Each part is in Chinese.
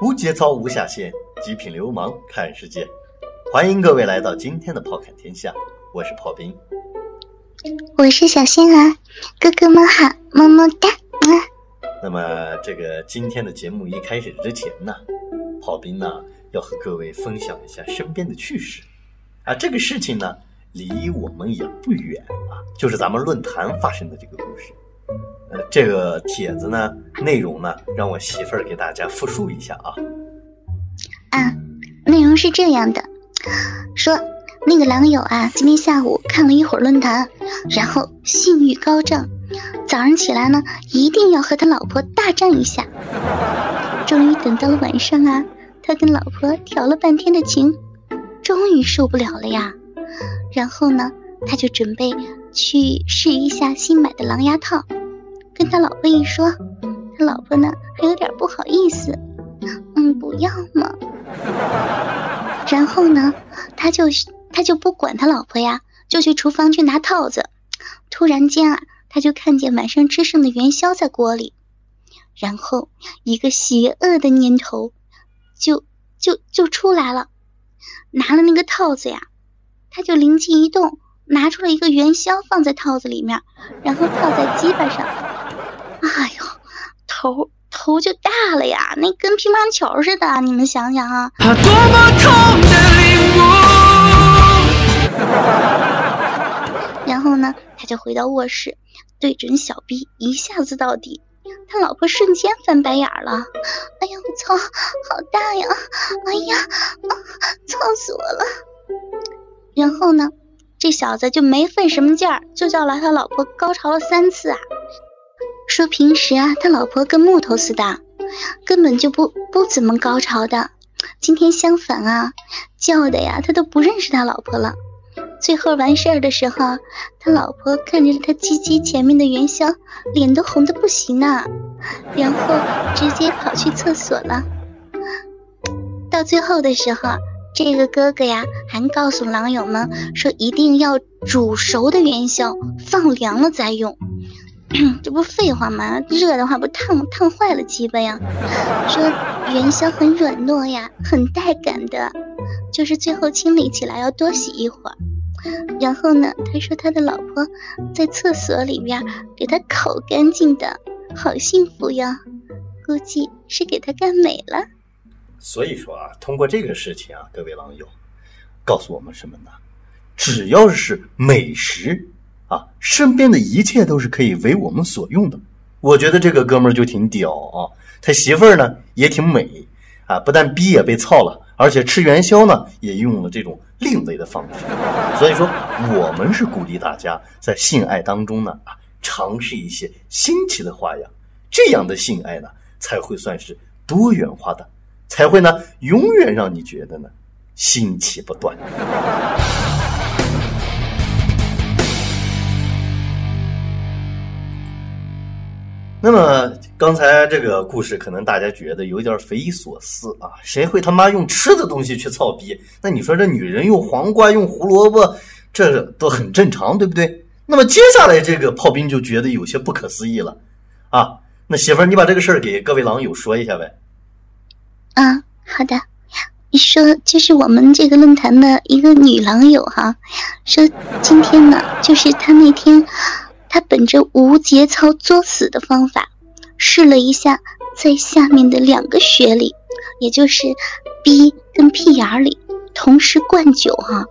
无节操无下限，极品流氓看世界。欢迎各位来到今天的炮侃天下，我是炮兵，我是小仙儿，哥哥们好，么么哒啊！那么这个今天的节目一开始之前呢，炮兵呢要和各位分享一下身边的趣事啊。这个事情呢离我们也不远啊，就是咱们论坛发生的这个故事。呃，这个帖子呢，内容呢，让我媳妇儿给大家复述一下啊。啊，内容是这样的，说那个狼友啊，今天下午看了一会儿论坛，然后性欲高涨，早上起来呢，一定要和他老婆大战一下。终于等到了晚上啊，他跟老婆调了半天的情，终于受不了了呀。然后呢，他就准备去试一下新买的狼牙套。跟他老婆一说，他老婆呢还有点不好意思，嗯，不要嘛。然后呢，他就他就不管他老婆呀，就去厨房去拿套子。突然间啊，他就看见晚上吃剩的元宵在锅里，然后一个邪恶的念头就就就出来了，拿了那个套子呀，他就灵机一动，拿出了一个元宵放在套子里面，然后套在鸡巴上。头头就大了呀，那跟乒乓球似的，你们想想啊。然后呢，他就回到卧室，对准小 B 一下子到底，他老婆瞬间翻白眼了。哎呀，我操，好大呀！哎呀，啊操死我了！然后呢，这小子就没费什么劲儿，就叫来他老婆高潮了三次啊。说平时啊，他老婆跟木头似的，根本就不不怎么高潮的。今天相反啊，叫的呀，他都不认识他老婆了。最后完事儿的时候，他老婆看着他鸡鸡前面的元宵，脸都红的不行呢，然后直接跑去厕所了。到最后的时候，这个哥哥呀，还告诉狼友们说，一定要煮熟的元宵，放凉了再用。这不废话吗？热的话不烫烫坏了鸡巴呀？说元宵很软糯呀，很带感的，就是最后清理起来要多洗一会儿。然后呢，他说他的老婆在厕所里边给他烤干净的，好幸福呀！估计是给他干美了。所以说啊，通过这个事情啊，各位网友，告诉我们什么呢？只要是美食。啊，身边的一切都是可以为我们所用的。我觉得这个哥们儿就挺屌啊，他媳妇儿呢也挺美啊，不但逼也被操了，而且吃元宵呢也用了这种另类的方式。所以说，我们是鼓励大家在性爱当中呢啊，尝试一些新奇的花样，这样的性爱呢才会算是多元化的，才会呢永远让你觉得呢新奇不断。那么刚才这个故事，可能大家觉得有点匪夷所思啊！谁会他妈用吃的东西去操逼？那你说这女人用黄瓜、用胡萝卜，这都很正常，对不对？那么接下来这个炮兵就觉得有些不可思议了啊！那媳妇儿，你把这个事儿给各位狼友说一下呗。啊，好的。你说就是我们这个论坛的一个女狼友哈，说今天呢，就是她那天。他本着无节操作死的方法，试了一下在下面的两个穴里，也就是逼跟屁眼里同时灌酒哈，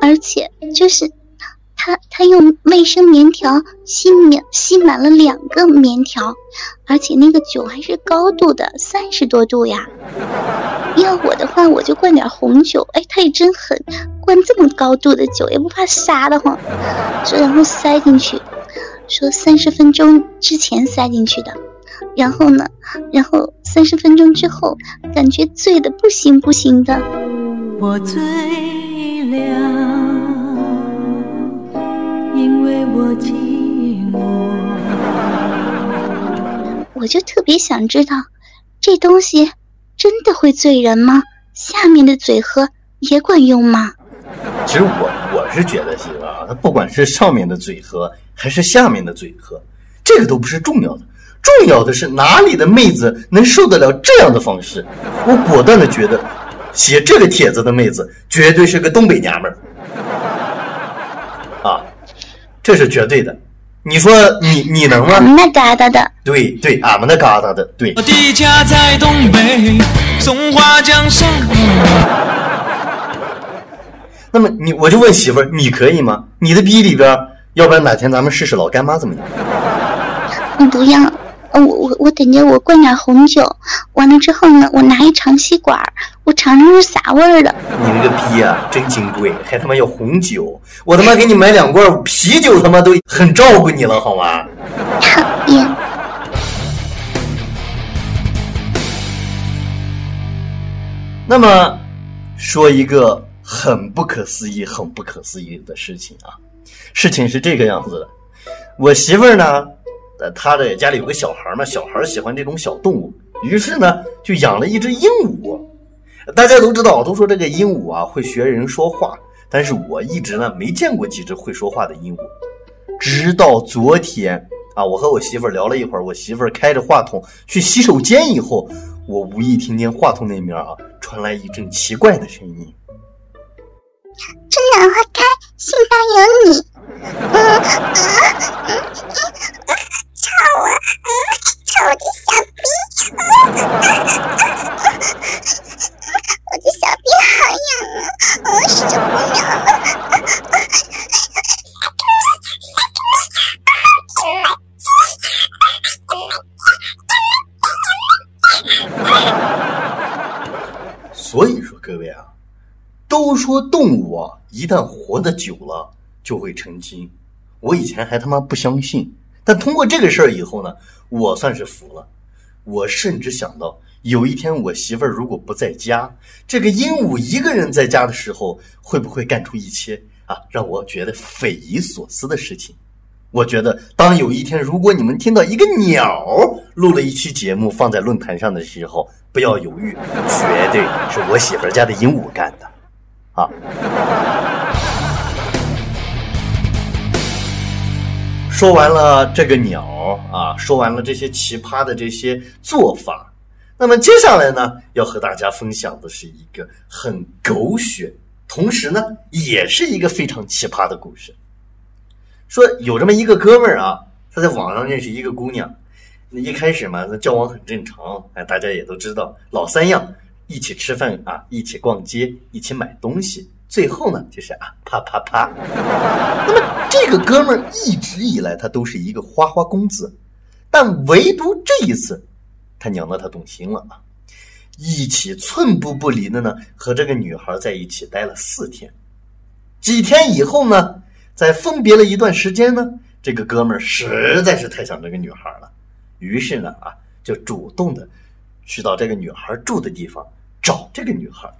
而且就是他他用卫生棉条吸满吸满了两个棉条，而且那个酒还是高度的三十多度呀。要我的话，我就灌点红酒。哎，他也真狠，灌这么高度的酒也不怕杀的慌，就然后塞进去。说三十分钟之前塞进去的，然后呢，然后三十分钟之后，感觉醉的不行不行的。我醉了，因为我寂寞。我就特别想知道，这东西真的会醉人吗？下面的嘴喝也管用吗？其实我我是觉得，媳妇啊，它不管是上面的嘴喝。还是下面的嘴喝，这个都不是重要的，重要的是哪里的妹子能受得了这样的方式？我果断的觉得，写这个帖子的妹子绝对是个东北娘们儿。啊，这是绝对的。你说你你能吗？俺们那嘎达的，对对，俺们那嘎达的，对。我的家在东北松花江上。那么你我就问媳妇儿，你可以吗？你的逼里边，要不然哪天咱们试试老干妈怎么样？你不要，呃我我我等着我灌点红酒，完了之后呢，我拿一长吸管，我尝尝是啥味儿的。你那个逼啊，真金贵，还他妈要红酒！我他妈给你买两罐啤酒，他妈都很照顾你了，好吗？讨厌，那么，说一个很不可思议、很不可思议的事情啊，事情是这个样子的，我媳妇儿呢，呃，她的家里有个小孩嘛，小孩喜欢这种小动物，于是呢，就养了一只鹦鹉。大家都知道，都说这个鹦鹉啊会学人说话，但是我一直呢没见过几只会说话的鹦鹉，直到昨天啊，我和我媳妇儿聊了一会儿，我媳妇儿开着话筒去洗手间以后，我无意听见话筒那边啊传来一阵奇怪的声音。春暖花开，心上有你。嗯啊嗯嗯，臭啊！嗯，臭的小逼！我的小逼好痒啊！我受不了了。所以说，各位啊，都说动物啊，一旦的久了就会成精。我以前还他妈不相信，但通过这个事儿以后呢，我算是服了。我甚至想到，有一天我媳妇儿如果不在家，这个鹦鹉一个人在家的时候，会不会干出一些啊让我觉得匪夷所思的事情？我觉得，当有一天如果你们听到一个鸟录了一期节目放在论坛上的时候，不要犹豫，绝对是我媳妇儿家的鹦鹉干的，啊！说完了这个鸟啊，说完了这些奇葩的这些做法，那么接下来呢，要和大家分享的是一个很狗血，同时呢，也是一个非常奇葩的故事。说有这么一个哥们儿啊，他在网上认识一个姑娘，那一开始嘛，那交往很正常，哎，大家也都知道，老三样，一起吃饭啊，一起逛街，一起买东西，最后呢，就是啊，啪啪啪。那么这个哥们儿一直以来他都是一个花花公子，但唯独这一次，他娘的他动心了啊，一起寸步不离的呢，和这个女孩在一起待了四天，几天以后呢。在分别了一段时间呢，这个哥们儿实在是太想这个女孩了，于是呢啊，就主动的去到这个女孩住的地方找这个女孩。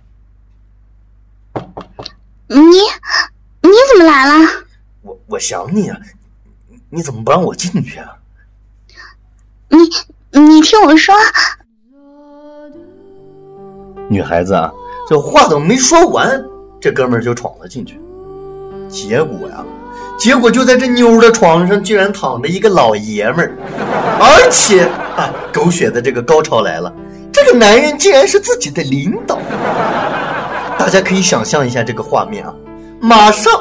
你你怎么来了？我我想你啊，你你怎么不让我进去啊？你你听我说，女孩子啊，这话都没说完，这哥们儿就闯了进去。结果呀，结果就在这妞的床上，居然躺着一个老爷们儿，而且啊，狗血的这个高潮来了，这个男人竟然是自己的领导。大家可以想象一下这个画面啊，马上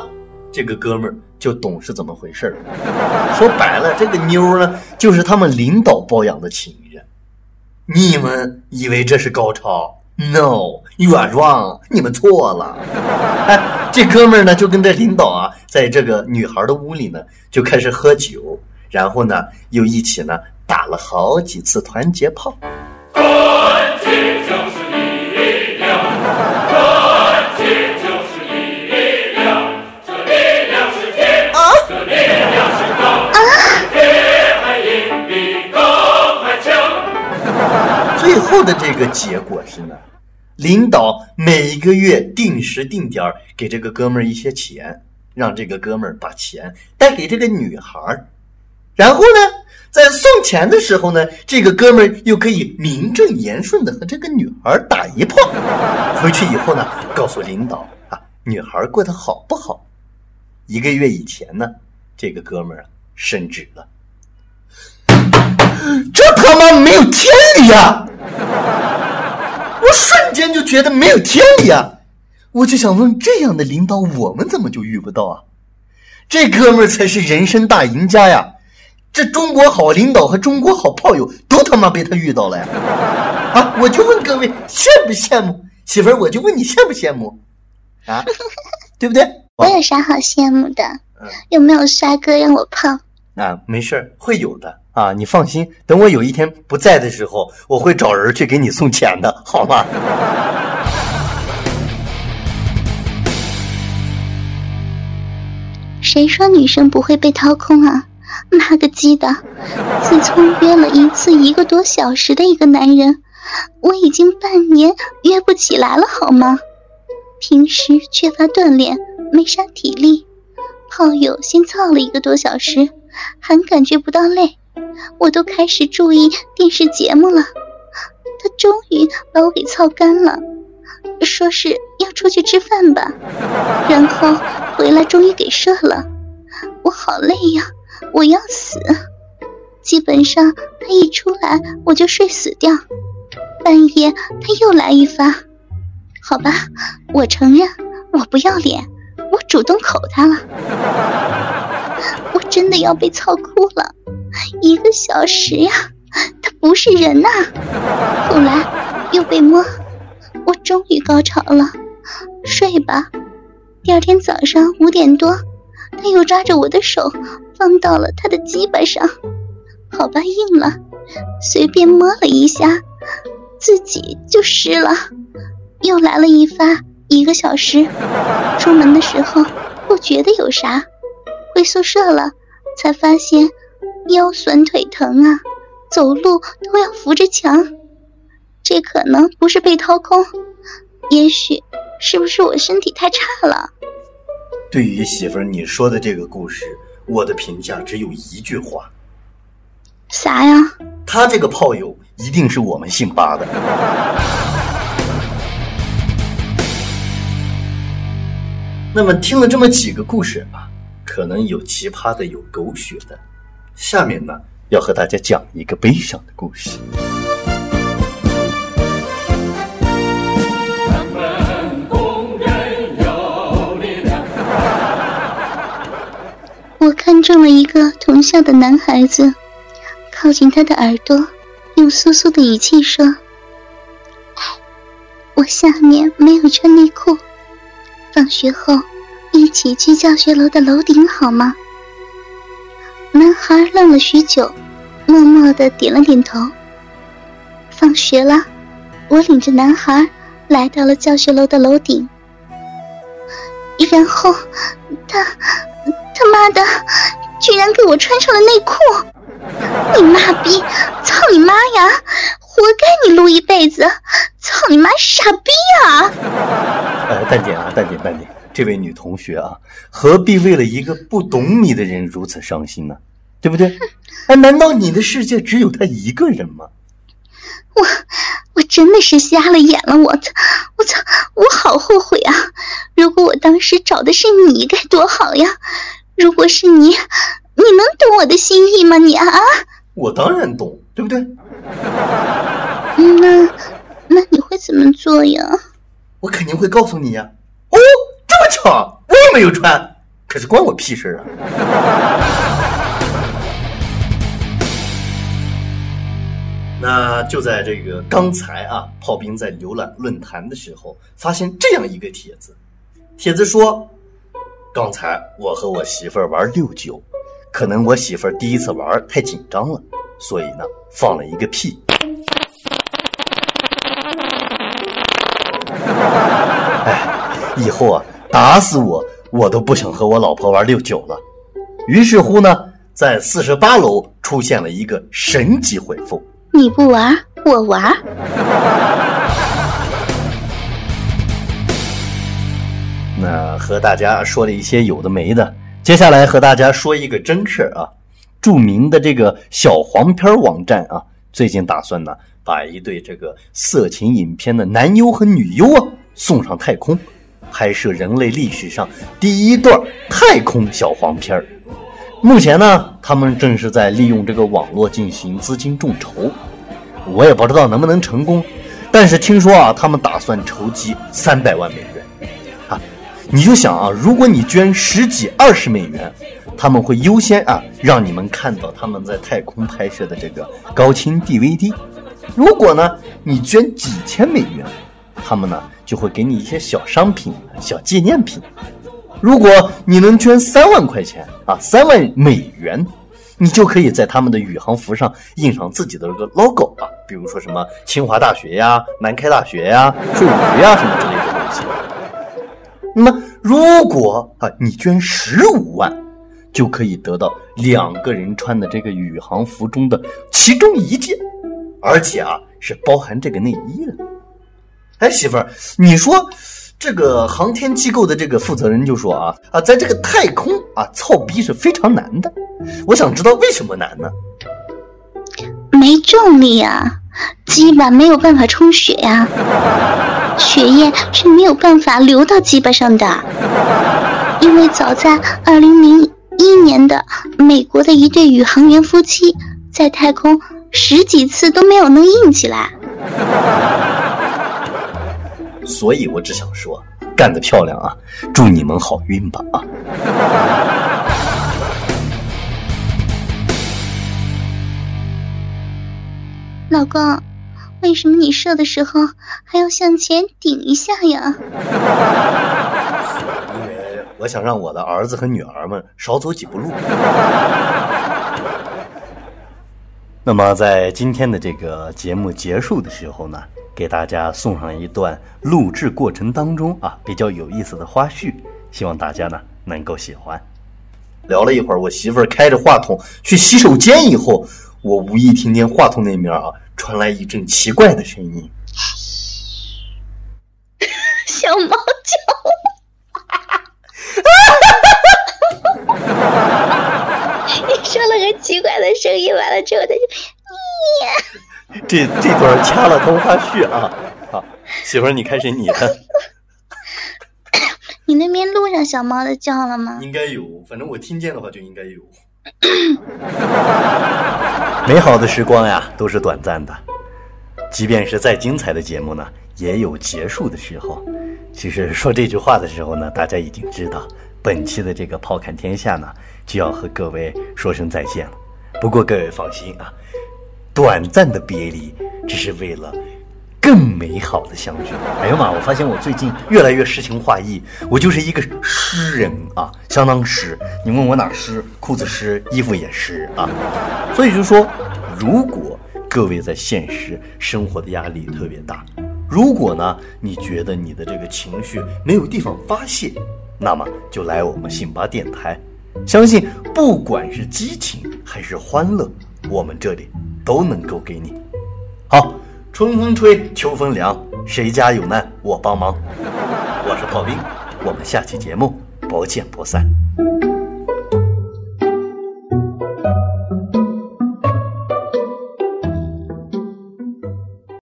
这个哥们儿就懂是怎么回事了。说白了，这个妞呢，就是他们领导包养的情人。你们以为这是高潮？No，you are wrong，你们错了。哎，这哥们儿呢，就跟这领导啊，在这个女孩的屋里呢，就开始喝酒，然后呢，又一起呢打了好几次团结炮。个结果是呢，领导每一个月定时定点给这个哥们儿一些钱，让这个哥们儿把钱带给这个女孩儿，然后呢，在送钱的时候呢，这个哥们儿又可以名正言顺的和这个女孩打一炮，回去以后呢，告诉领导啊，女孩过得好不好？一个月以前呢，这个哥们儿啊升职了。这他妈没有天理啊！我瞬间就觉得没有天理啊！我就想问，这样的领导我们怎么就遇不到啊？这哥们儿才是人生大赢家呀！这中国好领导和中国好炮友都他妈被他遇到了呀！啊，我就问各位羡不羡慕？媳妇儿，我就问你羡不羡慕？啊，对不对？我有啥好羡慕的？有没有帅哥让我泡？啊，没事，会有的啊，你放心，等我有一天不在的时候，我会找人去给你送钱的，好吗？谁说女生不会被掏空啊？妈个鸡的！自从约了一次一个多小时的一个男人，我已经半年约不起来了，好吗？平时缺乏锻炼，没啥体力，炮友先操了一个多小时，还感觉不到累，我都开始注意电视节目了。他终于把我给操干了，说是要出去吃饭吧，然后回来终于给射了。我好累呀！我要死！基本上他一出来我就睡死掉。半夜他又来一发，好吧，我承认我不要脸，我主动口他了。我真的要被操哭了，一个小时呀，他不是人呐！后来又被摸，我终于高潮了，睡吧。第二天早上五点多，他又抓着我的手。放到了他的鸡巴上，好吧，硬了，随便摸了一下，自己就湿了。又来了一发，一个小时。出门的时候不觉得有啥，回宿舍了才发现腰酸腿疼啊，走路都要扶着墙。这可能不是被掏空，也许是不是我身体太差了？对于媳妇儿你说的这个故事。我的评价只有一句话，啥呀？他这个炮友一定是我们姓八的。那么听了这么几个故事啊，可能有奇葩的，有狗血的。下面呢，要和大家讲一个悲伤的故事。我看中了一个同校的男孩子，靠近他的耳朵，用酥酥的语气说：“，我下面没有穿内裤，放学后一起去教学楼的楼顶好吗？”男孩愣了许久，默默的点了点头。放学了，我领着男孩来到了教学楼的楼顶，然后他。他妈的，居然给我穿上了内裤！你妈逼，操你妈呀！活该你撸一辈子！操你妈，傻逼啊！呃，淡定啊，淡定，淡定。这位女同学啊，何必为了一个不懂你的人如此伤心呢？对不对？哎，难道你的世界只有他一个人吗？我，我真的是瞎了眼了！我操，我操，我好后悔啊！如果我当时找的是你，该多好呀！如果是你，你能懂我的心意吗？你啊，我当然懂，对不对？那那你会怎么做呀？我肯定会告诉你呀。哦，这么巧，我也没有穿，可是关我屁事啊！那就在这个刚才啊，炮兵在浏览论坛的时候，发现这样一个帖子，帖子说。刚才我和我媳妇儿玩六九，可能我媳妇儿第一次玩太紧张了，所以呢放了一个屁。以后啊打死我我都不想和我老婆玩六九了。于是乎呢，在四十八楼出现了一个神级回复：你不玩，我玩。那和大家说了一些有的没的，接下来和大家说一个真事儿啊。著名的这个小黄片网站啊，最近打算呢把一对这个色情影片的男优和女优啊送上太空，拍摄人类历史上第一段太空小黄片儿。目前呢，他们正是在利用这个网络进行资金众筹，我也不知道能不能成功，但是听说啊，他们打算筹集三百万美元，啊，你就想啊，如果你捐十几二十美元，他们会优先啊让你们看到他们在太空拍摄的这个高清 DVD，如果呢你捐几千美元，他们呢就会给你一些小商品、小纪念品。如果你能捐三万块钱啊，三万美元，你就可以在他们的宇航服上印上自己的这个 logo 啊，比如说什么清华大学呀、南开大学呀、税务局呀什么之类的东西。那么，如果啊你捐十五万，就可以得到两个人穿的这个宇航服中的其中一件，而且啊是包含这个内衣的。哎，媳妇儿，你说。这个航天机构的这个负责人就说啊啊，在这个太空啊，操逼是非常难的。我想知道为什么难呢？没重力啊，鸡巴没有办法充血呀，血液是没有办法流到鸡巴上的。因为早在二零零一年的美国的一对宇航员夫妻，在太空十几次都没有能硬起来。所以我只想说，干得漂亮啊！祝你们好运吧啊！老公，为什么你射的时候还要向前顶一下呀？因为我想让我的儿子和女儿们少走几步路。那么，在今天的这个节目结束的时候呢？给大家送上一段录制过程当中啊比较有意思的花絮，希望大家呢能够喜欢。聊了一会儿，我媳妇儿开着话筒去洗手间以后，我无意听见话筒那面啊传来一阵奇怪的声音，小猫叫，你说了个奇怪的声音，完了之后他就，耶。这这段掐了通花絮啊！好，媳妇儿，你开始你的。你那边录上小猫的叫了吗？应该有，反正我听见的话就应该有。美好的时光呀，都是短暂的，即便是再精彩的节目呢，也有结束的时候。其实说这句话的时候呢，大家已经知道，本期的这个《炮侃天下》呢，就要和各位说声再见了。不过各位放心啊。短暂的别离，只是为了更美好的相聚。哎呀妈！我发现我最近越来越诗情画意，我就是一个诗人啊，相当诗。你问我哪诗？裤子湿，衣服也湿啊。所以就说，如果各位在现实生活的压力特别大，如果呢你觉得你的这个情绪没有地方发泄，那么就来我们信巴电台。相信不管是激情还是欢乐，我们这里。都能够给你。好，春风吹，秋风凉，谁家有难我帮忙。我是炮兵，我们下期节目不见不散。